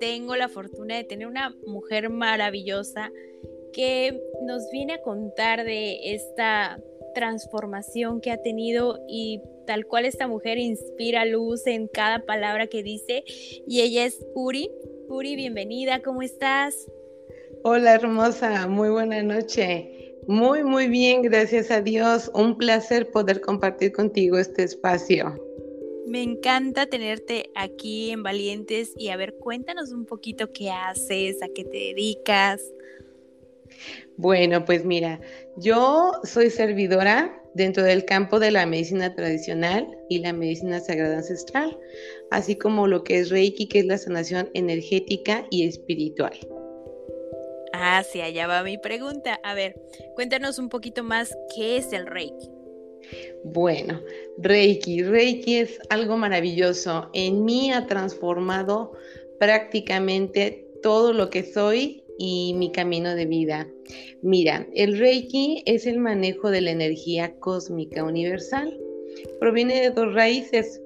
tengo la fortuna de tener una mujer maravillosa que nos viene a contar de esta transformación que ha tenido y tal cual esta mujer inspira luz en cada palabra que dice y ella es Uri. Uri, bienvenida, ¿cómo estás? Hola hermosa, muy buena noche. Muy, muy bien, gracias a Dios. Un placer poder compartir contigo este espacio. Me encanta tenerte aquí en Valientes y a ver, cuéntanos un poquito qué haces, a qué te dedicas. Bueno, pues mira, yo soy servidora dentro del campo de la medicina tradicional y la medicina sagrada ancestral, así como lo que es Reiki, que es la sanación energética y espiritual. Ah, sí, allá va mi pregunta. A ver, cuéntanos un poquito más qué es el Reiki. Bueno, Reiki. Reiki es algo maravilloso. En mí ha transformado prácticamente todo lo que soy y mi camino de vida. Mira, el Reiki es el manejo de la energía cósmica universal. Proviene de dos raíces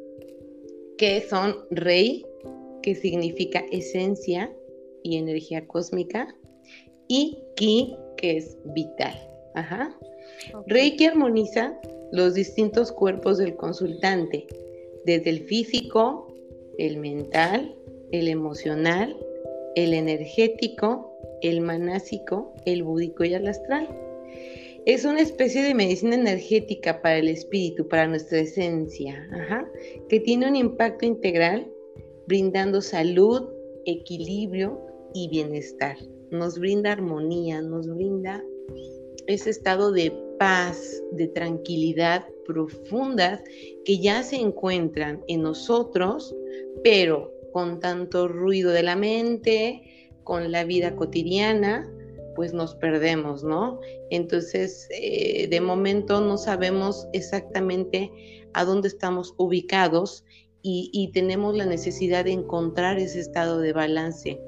que son Rei, que significa esencia y energía cósmica, y Ki, que es vital. Ajá. Reiki armoniza los distintos cuerpos del consultante, desde el físico, el mental, el emocional, el energético, el manásico, el búdico y el astral. Es una especie de medicina energética para el espíritu, para nuestra esencia, que tiene un impacto integral, brindando salud, equilibrio y bienestar. Nos brinda armonía, nos brinda ese estado de paz, de tranquilidad profundas que ya se encuentran en nosotros, pero con tanto ruido de la mente, con la vida cotidiana, pues nos perdemos, ¿no? Entonces, eh, de momento no sabemos exactamente a dónde estamos ubicados y, y, tenemos la necesidad de encontrar ese estado de balance.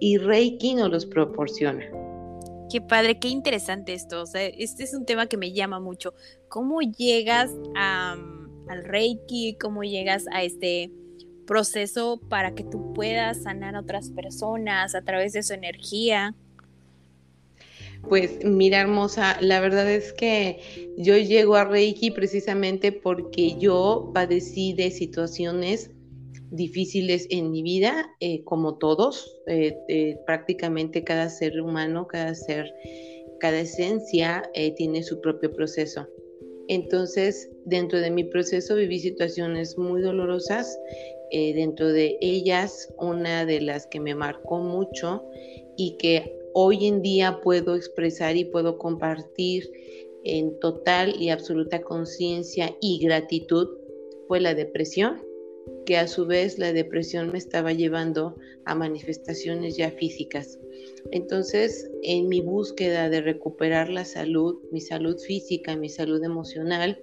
Y Reiki nos los proporciona. Qué padre, qué interesante esto. O sea, este es un tema que me llama mucho. ¿Cómo llegas al Reiki? ¿Cómo llegas a este proceso para que tú puedas sanar a otras personas a través de su energía? Pues mira, hermosa, la verdad es que yo llego a Reiki precisamente porque yo padecí de situaciones difíciles en mi vida, eh, como todos, eh, eh, prácticamente cada ser humano, cada ser, cada esencia tiene su propio proceso. Entonces, dentro de mi proceso viví situaciones muy dolorosas, dentro de ellas una de las que me marcó mucho y que hoy en día puedo expresar y puedo compartir en total y absoluta conciencia y gratitud fue la depresión que a su vez la depresión me estaba llevando a manifestaciones ya físicas. Entonces, en mi búsqueda de recuperar la salud, mi salud física, mi salud emocional,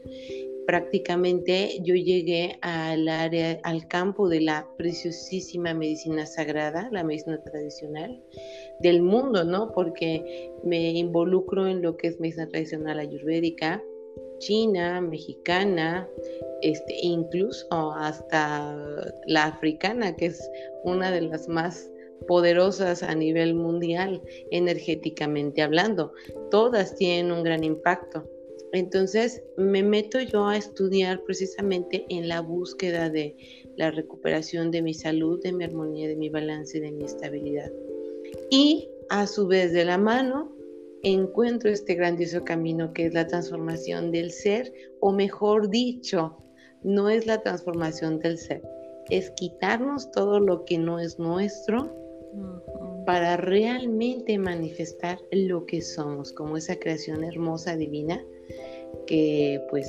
prácticamente yo llegué al área, al campo de la preciosísima medicina sagrada, la medicina tradicional del mundo, ¿no? Porque me involucro en lo que es medicina tradicional ayurvédica, china, mexicana, este, incluso hasta la africana, que es una de las más poderosas a nivel mundial, energéticamente hablando. Todas tienen un gran impacto. Entonces me meto yo a estudiar precisamente en la búsqueda de la recuperación de mi salud, de mi armonía, de mi balance, de mi estabilidad. Y a su vez de la mano encuentro este grandioso camino que es la transformación del ser, o mejor dicho, no es la transformación del ser, es quitarnos todo lo que no es nuestro para realmente manifestar lo que somos, como esa creación hermosa, divina, que pues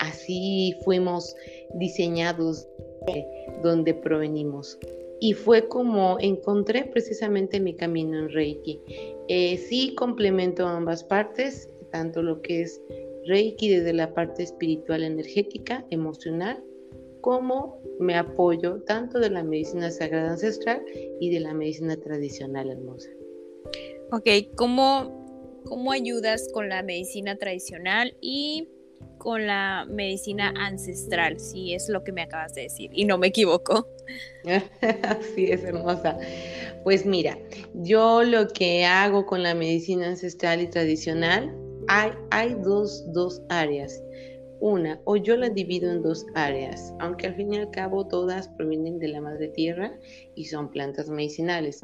así fuimos diseñados de donde provenimos. Y fue como encontré precisamente mi camino en Reiki. Eh, sí complemento ambas partes, tanto lo que es Reiki desde la parte espiritual, energética, emocional, como me apoyo tanto de la medicina sagrada ancestral y de la medicina tradicional hermosa. Ok, ¿cómo, cómo ayudas con la medicina tradicional y con la medicina ancestral? Si es lo que me acabas de decir y no me equivoco. Así es, hermosa. Pues mira, yo lo que hago con la medicina ancestral y tradicional, hay, hay dos, dos áreas una, o yo la divido en dos áreas, aunque al fin y al cabo todas provienen de la madre tierra y son plantas medicinales,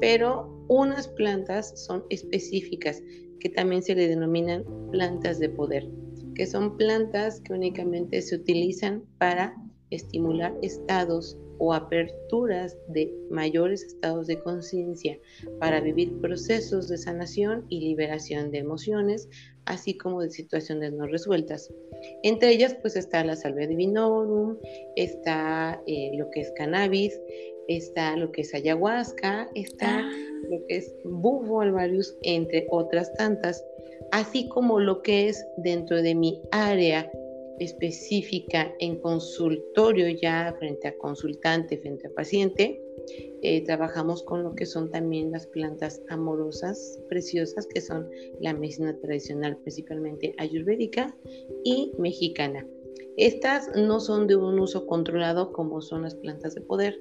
pero unas plantas son específicas que también se le denominan plantas de poder, que son plantas que únicamente se utilizan para estimular estados o aperturas de mayores estados de conciencia para vivir procesos de sanación y liberación de emociones, así como de situaciones no resueltas. Entre ellas pues está la salvia divinorum, está eh, lo que es cannabis, está lo que es ayahuasca, está ah. lo que es bufo alvarius, entre otras tantas, así como lo que es dentro de mi área específica en consultorio ya frente a consultante, frente a paciente. Eh, trabajamos con lo que son también las plantas amorosas, preciosas, que son la medicina tradicional, principalmente ayurvédica y mexicana. Estas no son de un uso controlado como son las plantas de poder,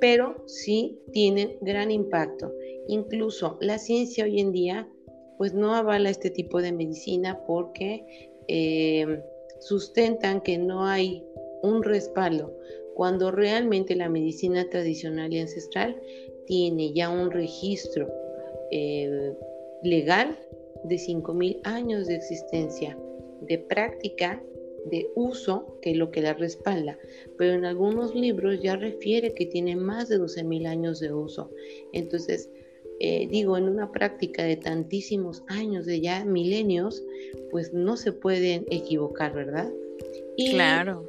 pero sí tienen gran impacto. Incluso la ciencia hoy en día pues no avala este tipo de medicina porque eh, sustentan que no hay un respaldo, cuando realmente la medicina tradicional y ancestral tiene ya un registro eh, legal de 5.000 años de existencia, de práctica, de uso, que es lo que la respalda, pero en algunos libros ya refiere que tiene más de 12.000 años de uso. Entonces, eh, digo, en una práctica de tantísimos años, de ya milenios, pues no se pueden equivocar, ¿verdad? Y claro.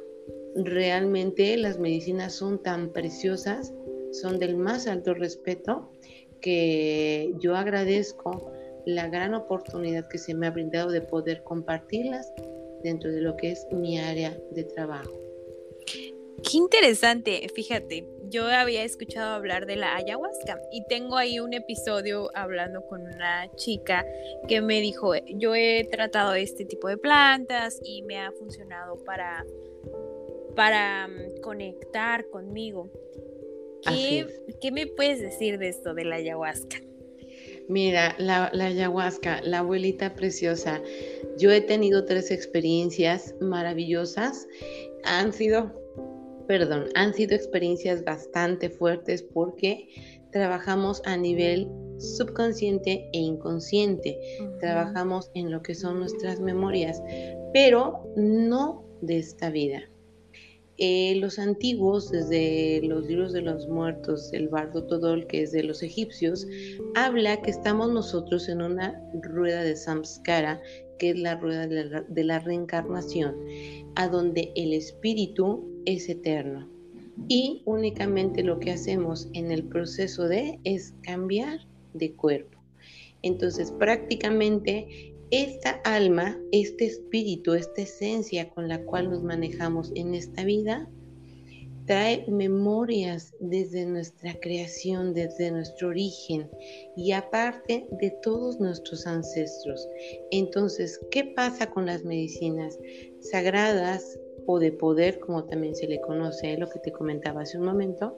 Realmente las medicinas son tan preciosas, son del más alto respeto, que yo agradezco la gran oportunidad que se me ha brindado de poder compartirlas dentro de lo que es mi área de trabajo. Qué interesante, fíjate, yo había escuchado hablar de la ayahuasca y tengo ahí un episodio hablando con una chica que me dijo, yo he tratado este tipo de plantas y me ha funcionado para, para mm, conectar conmigo. ¿Qué, ¿Qué, me puedes decir de esto de la ayahuasca? Mira, la, la ayahuasca, la abuelita preciosa, yo he tenido tres experiencias maravillosas. Han sido perdón, han sido experiencias bastante fuertes porque trabajamos a nivel subconsciente e inconsciente, trabajamos en lo que son nuestras memorias, pero no de esta vida. Eh, los antiguos, desde los libros de los muertos, el bardo Todol, que es de los egipcios, habla que estamos nosotros en una rueda de samskara, que es la rueda de la reencarnación, a donde el espíritu es eterno. Y únicamente lo que hacemos en el proceso de es cambiar de cuerpo. Entonces prácticamente esta alma, este espíritu, esta esencia con la cual nos manejamos en esta vida, trae memorias desde nuestra creación, desde nuestro origen y aparte de todos nuestros ancestros. Entonces, ¿qué pasa con las medicinas sagradas, o de poder, como también se le conoce, lo que te comentaba hace un momento,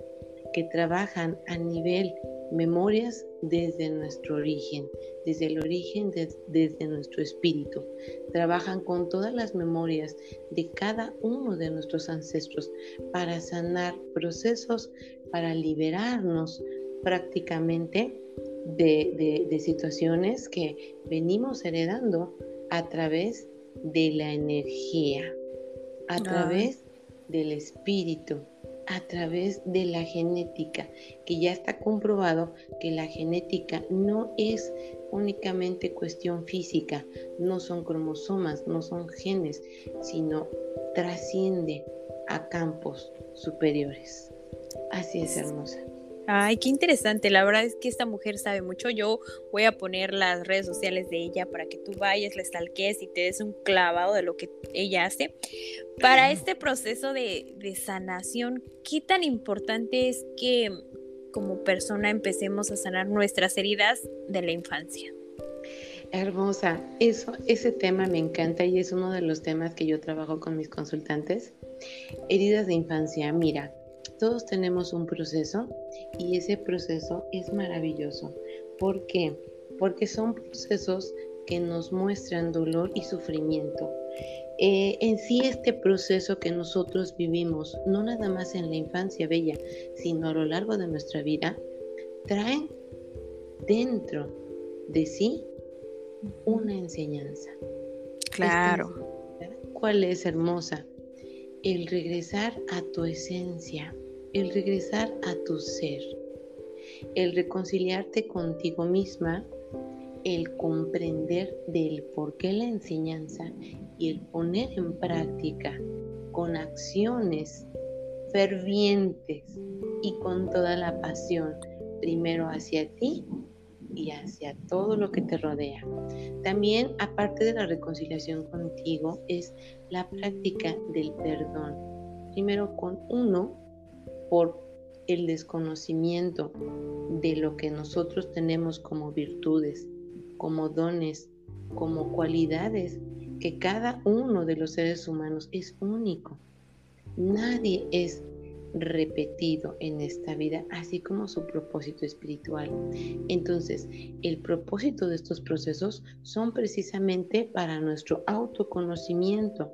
que trabajan a nivel memorias desde nuestro origen, desde el origen, desde nuestro espíritu. Trabajan con todas las memorias de cada uno de nuestros ancestros para sanar procesos, para liberarnos prácticamente de, de situaciones que venimos heredando a través de la energía a través del espíritu, a través de la genética, que ya está comprobado que la genética no es únicamente cuestión física, no son cromosomas, no son genes, sino trasciende a campos superiores. Así es, hermosa. Ay, qué interesante. La verdad es que esta mujer sabe mucho. Yo voy a poner las redes sociales de ella para que tú vayas, la stalkees y te des un clavado de lo que ella hace. Para este proceso de, de sanación, ¿qué tan importante es que como persona empecemos a sanar nuestras heridas de la infancia? Hermosa, eso, ese tema me encanta y es uno de los temas que yo trabajo con mis consultantes. Heridas de infancia, mira, todos tenemos un proceso y ese proceso es maravilloso. ¿Por qué? Porque son procesos que nos muestran dolor y sufrimiento. Eh, en sí este proceso que nosotros vivimos, no nada más en la infancia bella, sino a lo largo de nuestra vida, traen dentro de sí una enseñanza. Claro. ¿Cuál es hermosa? El regresar a tu esencia, el regresar a tu ser, el reconciliarte contigo misma, el comprender del por qué la enseñanza y el poner en práctica con acciones fervientes y con toda la pasión, primero hacia ti y hacia todo lo que te rodea. También, aparte de la reconciliación contigo, es la práctica del perdón. Primero con uno por el desconocimiento de lo que nosotros tenemos como virtudes, como dones, como cualidades, que cada uno de los seres humanos es único. Nadie es repetido en esta vida, así como su propósito espiritual. Entonces, el propósito de estos procesos son precisamente para nuestro autoconocimiento,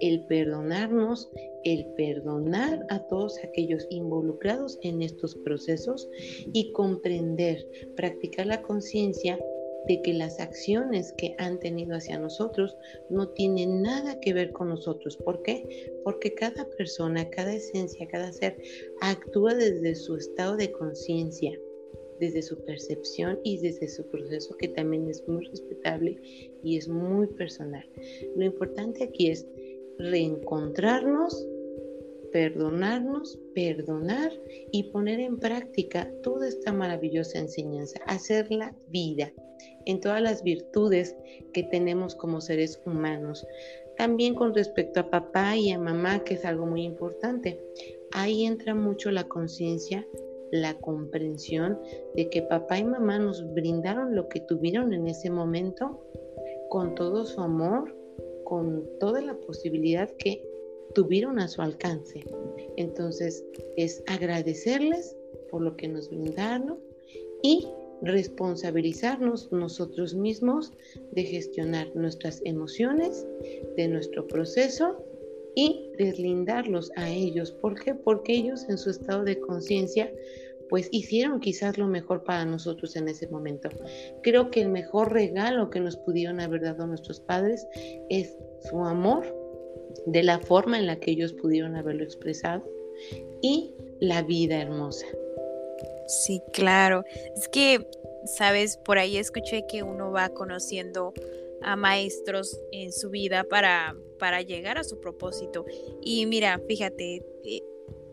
el perdonarnos, el perdonar a todos aquellos involucrados en estos procesos y comprender, practicar la conciencia de que las acciones que han tenido hacia nosotros no tienen nada que ver con nosotros. ¿Por qué? Porque cada persona, cada esencia, cada ser actúa desde su estado de conciencia, desde su percepción y desde su proceso que también es muy respetable y es muy personal. Lo importante aquí es reencontrarnos perdonarnos, perdonar y poner en práctica toda esta maravillosa enseñanza, hacerla vida en todas las virtudes que tenemos como seres humanos. También con respecto a papá y a mamá, que es algo muy importante. Ahí entra mucho la conciencia, la comprensión de que papá y mamá nos brindaron lo que tuvieron en ese momento con todo su amor, con toda la posibilidad que tuvieron a su alcance. Entonces es agradecerles por lo que nos brindaron y responsabilizarnos nosotros mismos de gestionar nuestras emociones, de nuestro proceso y deslindarlos a ellos. ¿Por qué? Porque ellos en su estado de conciencia pues hicieron quizás lo mejor para nosotros en ese momento. Creo que el mejor regalo que nos pudieron haber dado nuestros padres es su amor, de la forma en la que ellos pudieron haberlo expresado, y la vida hermosa. Sí, claro. Es que, sabes, por ahí escuché que uno va conociendo a maestros en su vida para, para llegar a su propósito. Y mira, fíjate, eh,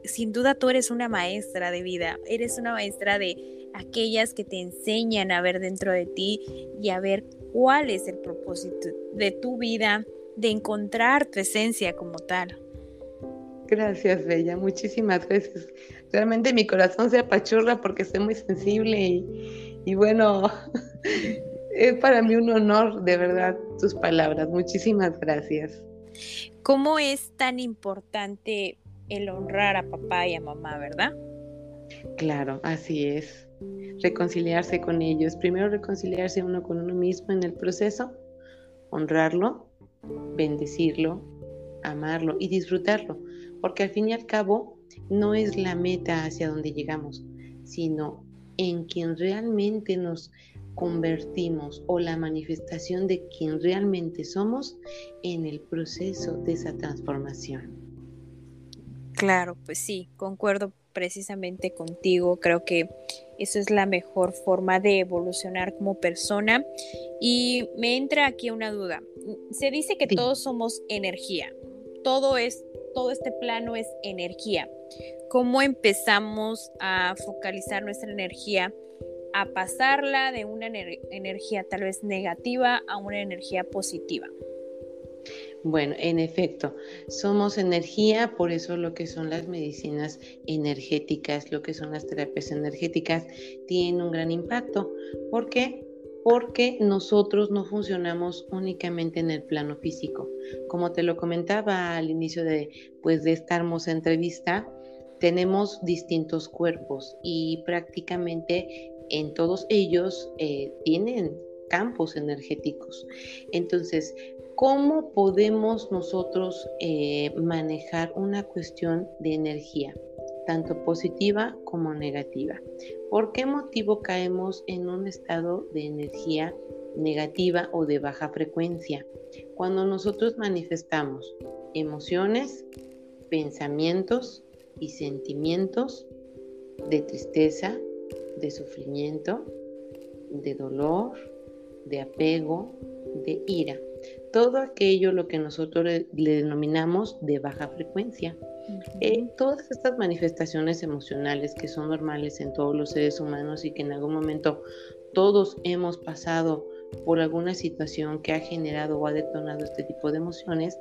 sin duda tú eres una maestra de vida, eres una maestra de aquellas que te enseñan a ver dentro de ti y a ver cuál es el propósito de tu vida, de encontrar tu esencia como tal. Gracias, Bella, muchísimas gracias. Realmente mi corazón se apachurra porque soy muy sensible y, bueno, es para mí un honor, de verdad, tus palabras. Muchísimas gracias. ¿Cómo es tan importante el honrar a papá y a mamá, verdad? Claro, así es. Reconciliarse con ellos. Primero reconciliarse uno con uno mismo en el proceso, honrarlo, bendecirlo, amarlo y disfrutarlo porque al fin y al cabo no es la meta hacia donde llegamos, sino en quien realmente nos convertimos o la manifestación de quien realmente somos en el proceso de esa transformación. Claro, pues sí, concuerdo precisamente contigo, creo que eso es la mejor forma de evolucionar como persona. Y me entra aquí una duda. Se dice que todos somos energía, todo es todo este plano es energía. ¿Cómo empezamos a focalizar nuestra energía? A pasarla de una energía tal vez negativa a una energía positiva. Bueno, en efecto, somos energía, por eso lo que son las medicinas energéticas, lo que son las terapias energéticas, tienen un gran impacto. ¿Por qué? Porque nosotros no funcionamos únicamente en el plano físico. Como te lo comentaba al inicio de, pues, de esta hermosa entrevista, tenemos distintos cuerpos y prácticamente en todos ellos eh, tienen campos energéticos. Entonces, ¿Cómo podemos nosotros eh, manejar una cuestión de energía, tanto positiva como negativa? ¿Por qué motivo caemos en un estado de energía negativa o de baja frecuencia? Cuando nosotros manifestamos emociones, pensamientos y sentimientos de tristeza, de sufrimiento, de dolor, de apego, de ira todo aquello lo que nosotros le, denominamos de baja frecuencia. Eh, todas estas manifestaciones emocionales que son normales en todos los seres humanos y que en algún momento todos hemos pasado por alguna situación que ha generado o ha detonado este tipo de emociones,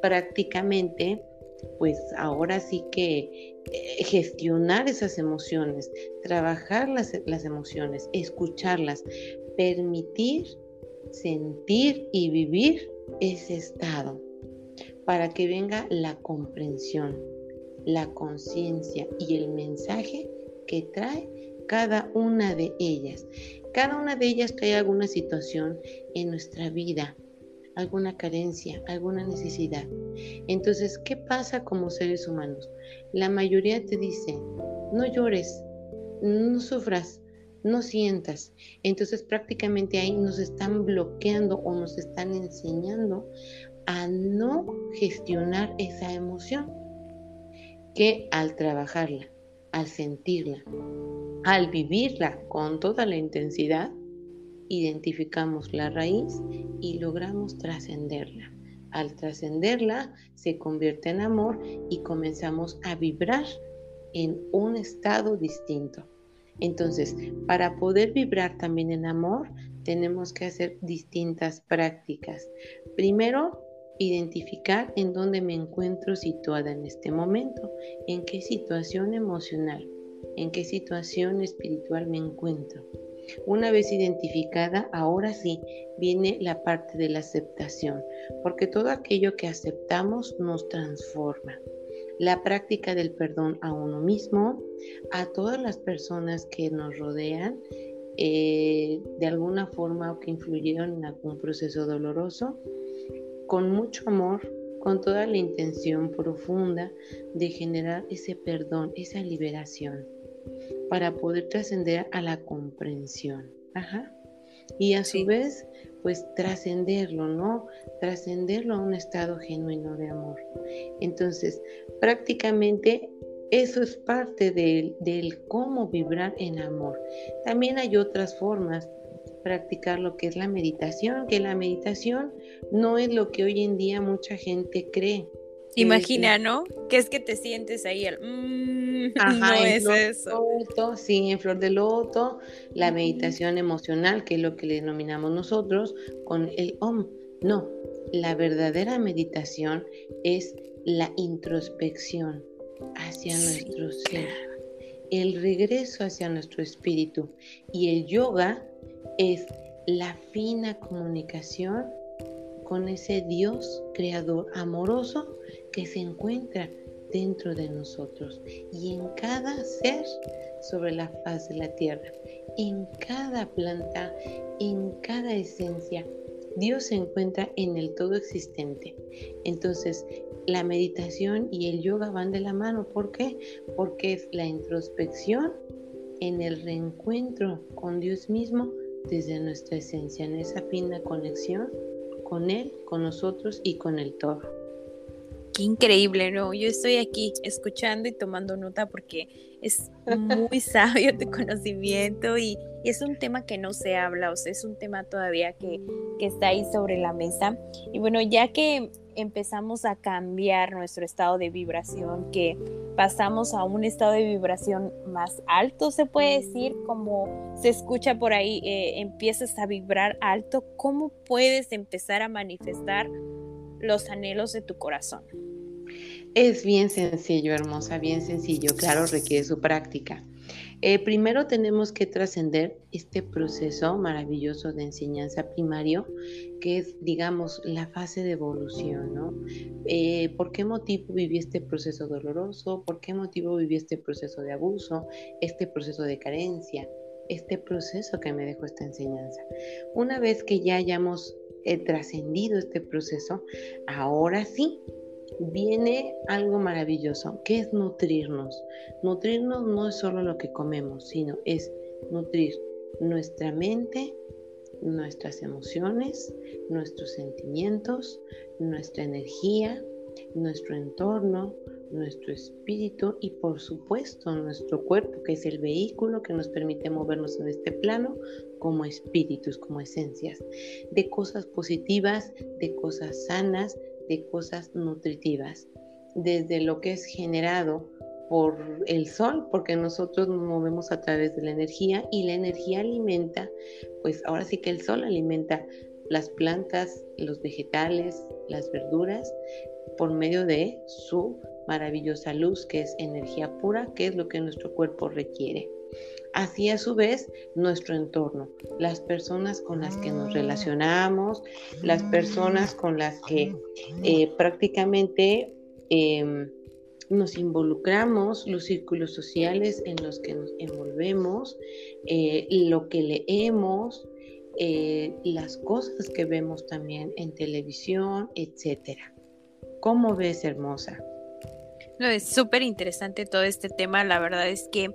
prácticamente pues ahora sí que eh, gestionar esas emociones, trabajar las, las emociones, escucharlas, permitir sentir y vivir ese estado para que venga la comprensión, la conciencia y el mensaje que trae cada una de ellas. Cada una de ellas trae alguna situación en nuestra vida, alguna carencia, alguna necesidad. Entonces, ¿qué pasa como seres humanos? La mayoría te dice, no llores, no sufras, no sientas. Entonces prácticamente ahí nos están bloqueando o nos están enseñando a no gestionar esa emoción que al trabajarla, al sentirla, al vivirla con toda la intensidad, identificamos la raíz y logramos trascenderla. Al trascenderla se convierte en amor y comenzamos a vibrar en un estado distinto. Entonces, para poder vibrar también en amor, tenemos que hacer distintas prácticas. Primero, identificar en dónde me encuentro situada en este momento, en qué situación emocional, en qué situación espiritual me encuentro. Una vez identificada, ahora sí viene la parte de la aceptación, porque todo aquello que aceptamos nos transforma la práctica del perdón a uno mismo, a todas las personas que nos rodean, eh, de alguna forma o que influyeron en algún proceso doloroso, con mucho amor, con toda la intención profunda de generar ese perdón, esa liberación, para poder trascender a la comprensión. Y a su vez, pues trascenderlo, ¿no? Trascenderlo a un estado genuino de amor. Entonces, prácticamente eso es parte del, del cómo vibrar en amor. También hay otras formas practicar lo que es la meditación, que la meditación no es lo que hoy en día mucha gente cree. Imagina, ¿no? Que es que te sientes ahí el... Mm, no es eso. sí, en flor de loto, la meditación emocional, que es lo que le denominamos nosotros, con el OM. No, la verdadera meditación es la introspección hacia nuestro ser, el regreso hacia nuestro espíritu. Y el yoga es la fina comunicación con ese Dios creador amoroso que se encuentra dentro de nosotros y en cada ser sobre la faz de la tierra, en cada planta, en cada esencia. Dios se encuentra en el todo existente. Entonces, la meditación y el yoga van de la mano. ¿Por qué? Porque es la introspección en el reencuentro con Dios mismo desde nuestra esencia, en esa fina conexión con Él, con nosotros y con el todo. Qué increíble, ¿no? Yo estoy aquí escuchando y tomando nota porque es muy sabio tu conocimiento y, es un tema que no se habla, o sea, es un tema todavía que, que está ahí sobre la mesa. Y bueno, ya que empezamos a cambiar nuestro estado de vibración, que pasamos a un estado de vibración más alto, se puede decir, como se escucha por ahí, eh, empiezas a vibrar alto, ¿cómo puedes empezar a manifestar los anhelos de tu corazón? Es bien sencillo, hermosa, bien sencillo, claro, requiere su práctica. Eh, primero tenemos que trascender este proceso maravilloso de enseñanza primario, que es, digamos, la fase de evolución, ¿no? Eh, ¿Por qué motivo viví este proceso doloroso? ¿Por qué motivo viví este proceso de abuso? Este proceso de carencia, este proceso que me dejó esta enseñanza. Una vez que ya hayamos eh, trascendido este proceso, ahora sí viene algo maravilloso, que es nutrirnos. Nutrirnos no es solo lo que comemos, sino es nutrir nuestra mente, nuestras emociones, nuestros sentimientos, nuestra energía, nuestro entorno, nuestro espíritu y por supuesto nuestro cuerpo, que es el vehículo que nos permite movernos en este plano como espíritus, como esencias, de cosas positivas, de cosas sanas, de cosas nutritivas, desde lo que es generado por el sol, porque nosotros nos movemos a través de la energía y la energía alimenta, pues ahora sí que el sol alimenta las plantas, los vegetales, las verduras, por medio de su maravillosa luz, que es energía pura, que es lo que nuestro cuerpo requiere. Así a su vez nuestro entorno, las personas con las que nos relacionamos, las personas con las que eh, prácticamente em, nos involucramos, los círculos sociales en los que nos envolvemos, eh, lo que leemos, eh, las cosas que vemos también en televisión, etcétera. ¿Cómo ves, hermosa? No, es súper interesante todo este tema. La verdad es que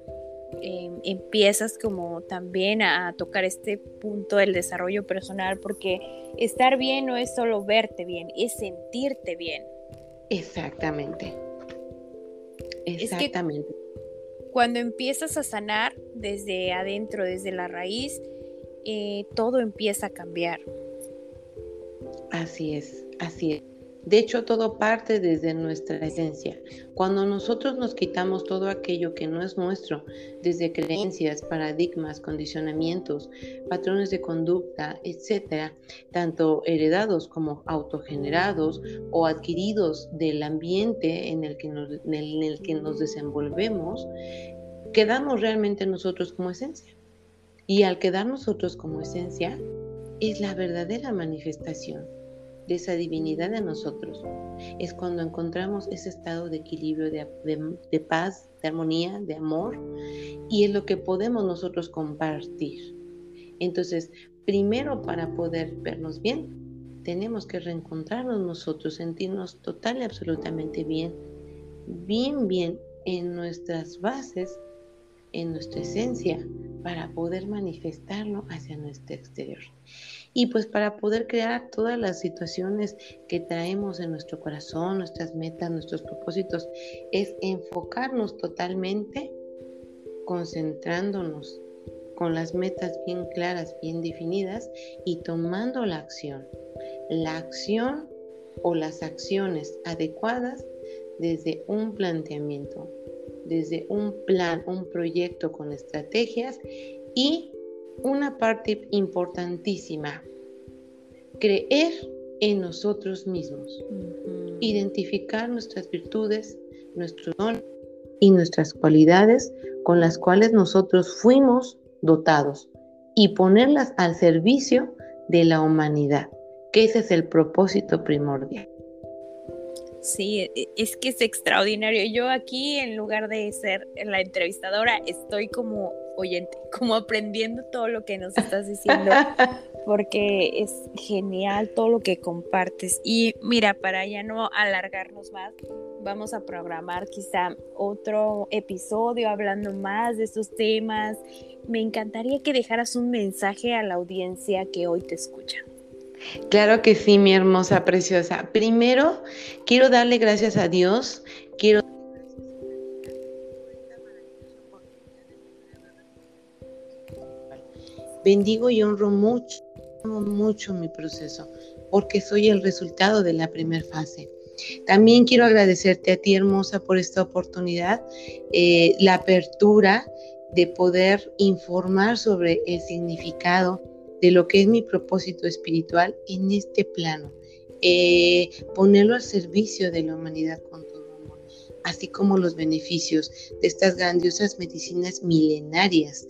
Em, empiezas como también a, tocar este punto del desarrollo personal, porque estar bien no es solo verte bien, es sentirte bien. Exactamente. Exactamente. cuando empiezas a sanar desde adentro, desde la raíz, eh, todo empieza a cambiar. Así es, así es. De hecho, todo parte desde nuestra esencia. Cuando nosotros nos quitamos todo aquello que no es nuestro, desde creencias, paradigmas, condicionamientos, patrones de conducta, etcétera, tanto heredados como autogenerados o adquiridos del ambiente en el que nos, en el que nos desenvolvemos, quedamos realmente nosotros como esencia. Y al quedar nosotros como esencia, es la verdadera manifestación de esa divinidad en nosotros. Es cuando encontramos ese estado de equilibrio, de, paz, de armonía, de amor, y es lo que podemos nosotros compartir. Entonces, primero para poder vernos bien, tenemos que reencontrarnos nosotros, sentirnos total y absolutamente bien, bien, bien en nuestras bases, en nuestra esencia, para poder manifestarlo hacia nuestro exterior y pues para poder crear todas las situaciones que traemos en nuestro corazón, nuestras metas, nuestros propósitos, es enfocarnos totalmente, concentrándonos con las metas bien claras, bien definidas y tomando la acción. La acción o las acciones adecuadas desde un planteamiento, desde un plan, un proyecto con estrategias y una parte importantísima, creer en nosotros mismos, identificar nuestras virtudes, nuestros dones y nuestras cualidades con las cuales nosotros fuimos dotados y ponerlas al servicio de la humanidad, que ese es el propósito primordial. Sí, e, e, es que es extraordinario. Yo aquí, en lugar de ser la entrevistadora, estoy como oyente, como aprendiendo todo lo que nos estás diciendo, porque es genial todo lo que compartes. Y mira, para ya no alargarnos más, vamos a programar quizá otro episodio hablando más de estos temas. Me encantaría que dejaras un mensaje a la audiencia que hoy te escucha. Claro que sí, mi hermosa, preciosa. Primero, quiero darle gracias a Dios, quiero bendigo y honro mucho, mucho mi proceso. porque soy el resultado de la primera fase. También quiero agradecerte a ti, hermosa, por esta oportunidad, eh, la apertura de poder informar sobre el significado de lo que es mi propósito espiritual en este plano. Eh, ponerlo al servicio de la humanidad con todo amor, así como los beneficios de estas grandiosas medicinas milenarias.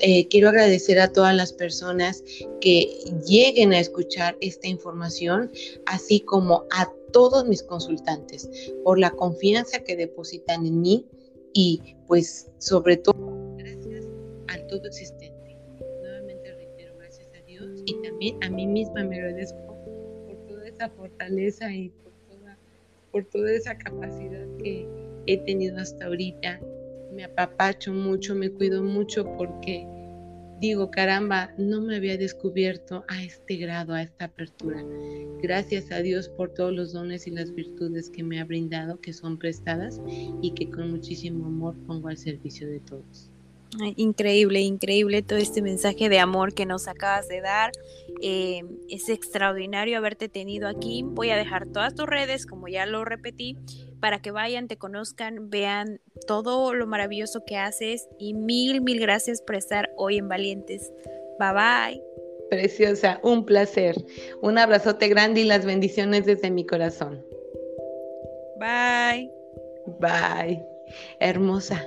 Eh, quiero agradecer a todas las personas que lleguen a escuchar esta información, así como a todos mis consultantes, por la confianza que depositan en mí y pues sobre todo gracias al todo existente. Nuevamente reitero gracias a Dios y también a mí misma me agradezco por toda esa fortaleza y por toda, por toda esa capacidad que he tenido hasta ahorita. Me apapacho mucho, me cuido mucho porque digo, caramba, no me había descubierto a este grado, a esta apertura. Gracias a Dios por todos los dones y las virtudes que me ha brindado, que son prestadas y que con muchísimo amor pongo al servicio de todos. Increíble, increíble todo este mensaje de amor que nos acabas de dar. Eh, es extraordinario haberte tenido aquí. Voy a dejar todas tus redes, como ya lo repetí, para que vayan, te conozcan, vean todo lo maravilloso que haces y mil, mil gracias por estar hoy en Valientes. Bye bye. Preciosa, un placer. Un abrazote grande y las bendiciones desde mi corazón. Bye. Bye. Hermosa.